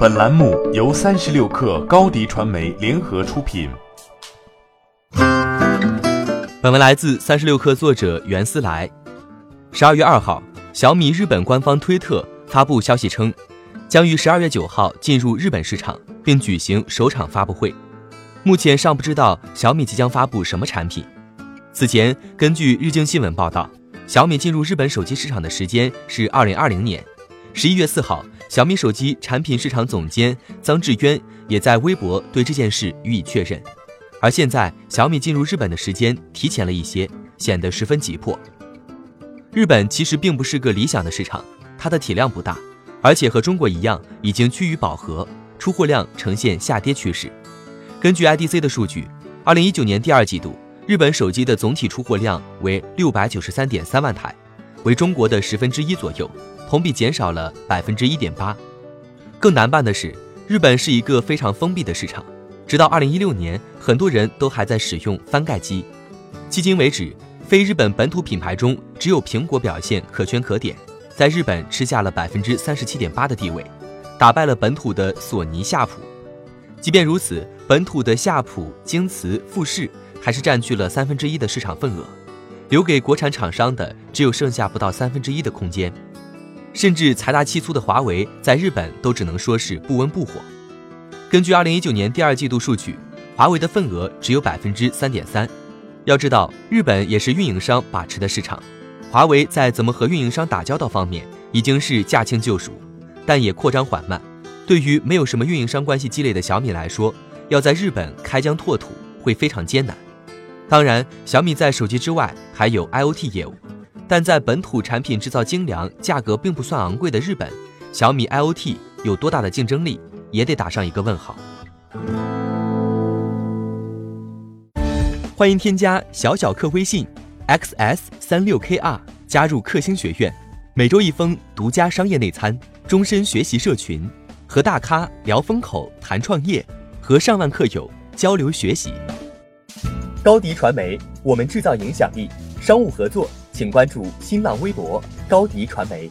本栏目由三十六氪高低传媒联合出品。本文来自三十六氪作者袁思来。十二月二号，小米日本官方推特发布消息称，将于十二月九号进入日本市场，并举行首场发布会。目前尚不知道小米即将发布什么产品。此前，根据日经新闻报道，小米进入日本手机市场的时间是二零二零年十一月四号。小米手机产品市场总监臧志渊也在微博对这件事予以确认。而现在，小米进入日本的时间提前了一些，显得十分急迫。日本其实并不是个理想的市场，它的体量不大，而且和中国一样已经趋于饱和，出货量呈现下跌趋势。根据 IDC 的数据，二零一九年第二季度。日本手机的总体出货量为六百九十三点三万台，为中国的十分之一左右，同比减少了百分之一点八。更难办的是，日本是一个非常封闭的市场，直到二零一六年，很多人都还在使用翻盖机。迄今为止，非日本本土品牌中只有苹果表现可圈可点，在日本吃下了百分之三十七点八的地位，打败了本土的索尼、夏普。即便如此，本土的夏普、京瓷、富士。还是占据了三分之一的市场份额，留给国产厂商的只有剩下不到三分之一的空间，甚至财大气粗的华为在日本都只能说是不温不火。根据二零一九年第二季度数据，华为的份额只有百分之三点三。要知道，日本也是运营商把持的市场，华为在怎么和运营商打交道方面已经是驾轻就熟，但也扩张缓慢。对于没有什么运营商关系积累的小米来说，要在日本开疆拓土会非常艰难。当然，小米在手机之外还有 IoT 业务，但在本土产品制造精良、价格并不算昂贵的日本，小米 IoT 有多大的竞争力，也得打上一个问号。欢迎添加小小客微信 xs 三六 kr 加入克星学院，每周一封独家商业内参，终身学习社群，和大咖聊风口、谈创业，和上万客友交流学习。高迪传媒，我们制造影响力。商务合作，请关注新浪微博高迪传媒。